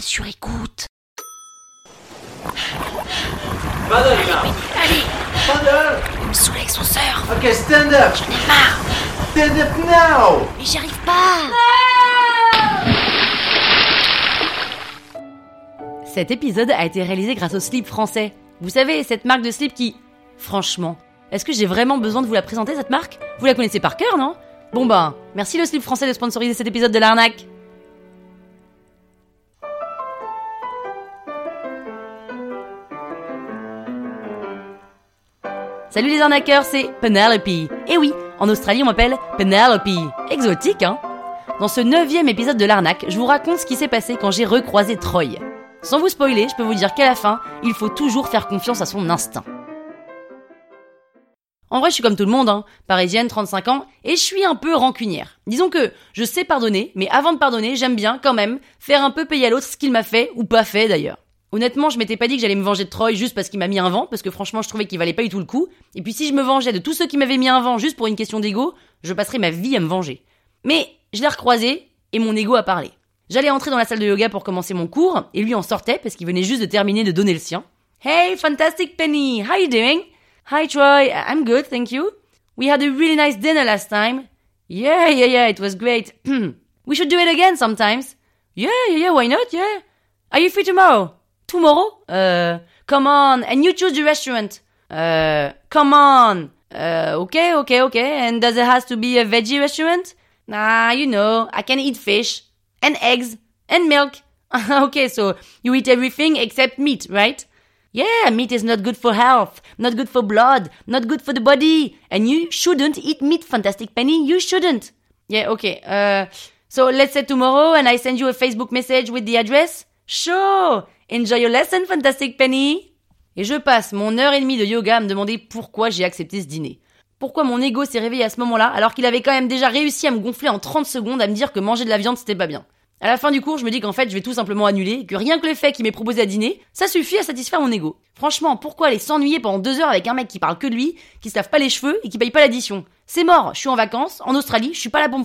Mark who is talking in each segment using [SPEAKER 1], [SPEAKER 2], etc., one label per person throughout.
[SPEAKER 1] sur écoute.
[SPEAKER 2] Paddle.
[SPEAKER 1] Allez,
[SPEAKER 2] Paddle.
[SPEAKER 1] il me saoule avec son surf.
[SPEAKER 2] Okay, stand up.
[SPEAKER 1] J'en ai marre.
[SPEAKER 2] Stand up now.
[SPEAKER 1] Mais j'y arrive pas.
[SPEAKER 3] Cet épisode a été réalisé grâce au slip français. Vous savez, cette marque de slip qui... Franchement, est-ce que j'ai vraiment besoin de vous la présenter, cette marque? Vous la connaissez par cœur, non? Bon ben, merci le slip français de sponsoriser cet épisode de l'arnaque. Salut les arnaqueurs, c'est Penelope. Et oui, en Australie on m'appelle Penelope. Exotique, hein? Dans ce neuvième épisode de l'arnaque, je vous raconte ce qui s'est passé quand j'ai recroisé Troy. Sans vous spoiler, je peux vous dire qu'à la fin, il faut toujours faire confiance à son instinct. En vrai, je suis comme tout le monde, hein. parisienne, 35 ans, et je suis un peu rancunière. Disons que je sais pardonner, mais avant de pardonner, j'aime bien, quand même, faire un peu payer à l'autre ce qu'il m'a fait, ou pas fait d'ailleurs. Honnêtement, je m'étais pas dit que j'allais me venger de Troy juste parce qu'il m'a mis un vent, parce que franchement, je trouvais qu'il valait pas du tout le coup. Et puis si je me vengeais de tous ceux qui m'avaient mis un vent juste pour une question d'ego, je passerais ma vie à me venger. Mais je l'ai recroisé, et mon ego a parlé. J'allais entrer dans la salle de yoga pour commencer mon cours, et lui en sortait parce qu'il venait juste de terminer de donner le sien. Hey, fantastic Penny, how you doing? Hi Troy, I'm good, thank you. We had a really nice dinner last time. Yeah, yeah, yeah, it was great. we should do it again sometimes. Yeah, yeah, yeah, why not? Yeah. Are you free tomorrow? Tomorrow? Uh, come on, and you choose the restaurant. Uh, come on. Uh, okay, okay, okay. And does it has to be a veggie restaurant? Nah, you know, I can eat fish and eggs and milk. okay, so you eat everything except meat, right? Yeah, meat is not good for health, not good for blood, not good for the body, and you shouldn't eat meat, Fantastic Penny. You shouldn't. Yeah, okay. Uh, so let's say tomorrow, and I send you a Facebook message with the address. Sure. Enjoy your lesson, Fantastic Penny. Et je passe mon heure et demie de yoga à me demander pourquoi j'ai accepté ce dîner. Pourquoi mon ego s'est réveillé à ce moment-là, alors qu'il avait quand même déjà réussi à me gonfler en 30 secondes à me dire que manger de la viande c'était pas bien. À la fin du cours, je me dis qu'en fait, je vais tout simplement annuler, que rien que le fait qu'il m'ait proposé à dîner, ça suffit à satisfaire mon ego. Franchement, pourquoi aller s'ennuyer pendant deux heures avec un mec qui parle que de lui, qui se lave pas les cheveux et qui paye pas l'addition? C'est mort, je suis en vacances, en Australie, je suis pas là pour me.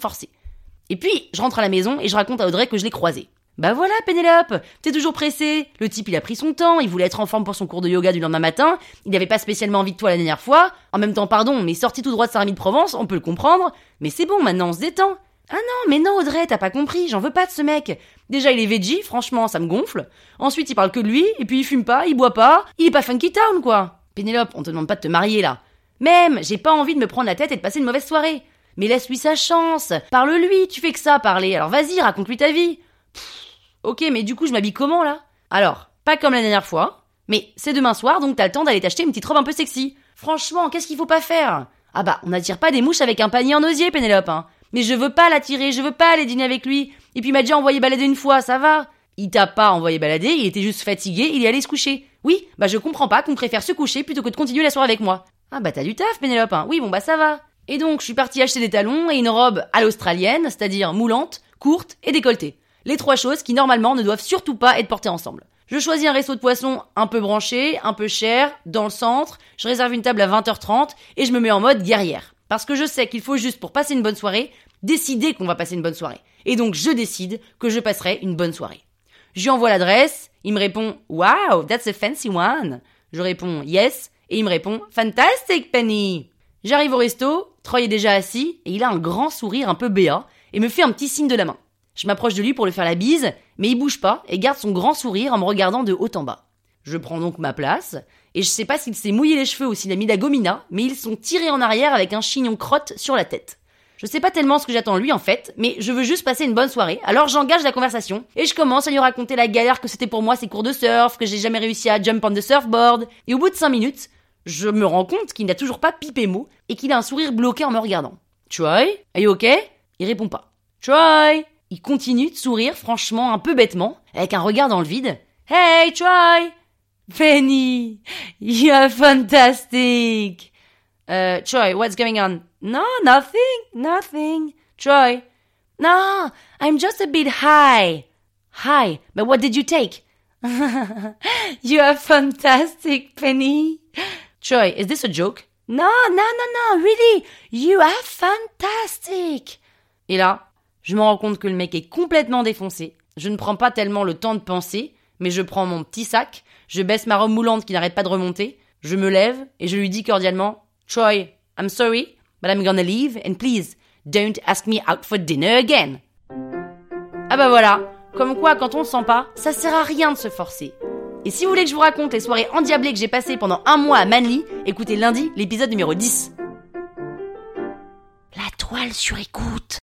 [SPEAKER 3] Et puis, je rentre à la maison et je raconte à Audrey que je l'ai croisé. Bah voilà, Pénélope, t'es toujours pressée. Le type, il a pris son temps, il voulait être en forme pour son cours de yoga du lendemain matin, il n'avait pas spécialement envie de toi la dernière fois. En même temps, pardon, mais sorti tout droit de Saint-Rémy de Provence, on peut le comprendre. Mais c'est bon, maintenant on se détend. Ah non, mais non, Audrey, t'as pas compris, j'en veux pas de ce mec. Déjà, il est veggie, franchement, ça me gonfle. Ensuite, il parle que de lui, et puis il fume pas, il boit pas, il est pas funky town, quoi. Pénélope, on te demande pas de te marier, là. Même, j'ai pas envie de me prendre la tête et de passer une mauvaise soirée. Mais laisse-lui sa chance. Parle-lui, tu fais que ça, parler. Alors vas-y, raconte-lui ta vie. Ok, mais du coup, je m'habille comment, là? Alors, pas comme la dernière fois, mais c'est demain soir, donc t'as le temps d'aller t'acheter une petite robe un peu sexy. Franchement, qu'est-ce qu'il faut pas faire? Ah bah, on n'attire pas des mouches avec un panier en osier, Pénélope, hein. Mais je veux pas l'attirer, je veux pas aller dîner avec lui. Et puis il m'a déjà envoyé balader une fois, ça va. Il t'a pas envoyé balader, il était juste fatigué, il est allé se coucher. Oui, bah je comprends pas qu'on préfère se coucher plutôt que de continuer la soirée avec moi. Ah bah t'as du taf, Pénélope, hein. Oui, bon bah ça va. Et donc, je suis partie acheter des talons et une robe à l'australienne, c'est-à-dire moulante, courte et décolletée. Les trois choses qui normalement ne doivent surtout pas être portées ensemble. Je choisis un resto de poisson un peu branché, un peu cher, dans le centre, je réserve une table à 20h30 et je me mets en mode guerrière. Parce que je sais qu'il faut juste pour passer une bonne soirée, décider qu'on va passer une bonne soirée. Et donc je décide que je passerai une bonne soirée. Je lui envoie l'adresse, il me répond Wow, that's a fancy one. Je réponds Yes, et il me répond Fantastic Penny. J'arrive au resto, Troy est déjà assis, et il a un grand sourire un peu béat, et me fait un petit signe de la main. Je m'approche de lui pour lui faire la bise, mais il bouge pas et garde son grand sourire en me regardant de haut en bas. Je prends donc ma place, et je sais pas s'il s'est mouillé les cheveux ou s'il a mis la gomina, mais ils sont tirés en arrière avec un chignon crotte sur la tête. Je sais pas tellement ce que j'attends lui en fait, mais je veux juste passer une bonne soirée, alors j'engage la conversation, et je commence à lui raconter la galère que c'était pour moi ces cours de surf, que j'ai jamais réussi à jump on the surfboard, et au bout de 5 minutes, je me rends compte qu'il n'a toujours pas pipé mot, et qu'il a un sourire bloqué en me regardant. Troy, are you okay? Il répond pas. Troy! Il continue de sourire franchement un peu bêtement, avec un regard dans le vide. Hey, Troy! Penny! You're fantastic! Uh, Troy, what's going on? No, nothing, nothing. Troy? No, I'm just a bit high. High, but what did you take? you are fantastic, Penny. Troy, is this a joke? No, no, no, no, really. You are fantastic. Et là, je me rends compte que le mec est complètement défoncé, Je ne prends pas tellement le temps de penser, mais je prends mon petit sac, je baisse ma robe moulante qui n'arrête pas de remonter, je me lève et je lui dis cordialement Troy, I'm sorry, but I'm gonna leave and please don't ask me out for dinner again. Ah bah voilà, comme quoi quand on ne sent pas, ça sert à rien de se forcer. Et si vous voulez que je vous raconte les soirées endiablées que j'ai passées pendant un mois à Manly, écoutez lundi l'épisode numéro 10.
[SPEAKER 1] La toile sur écoute.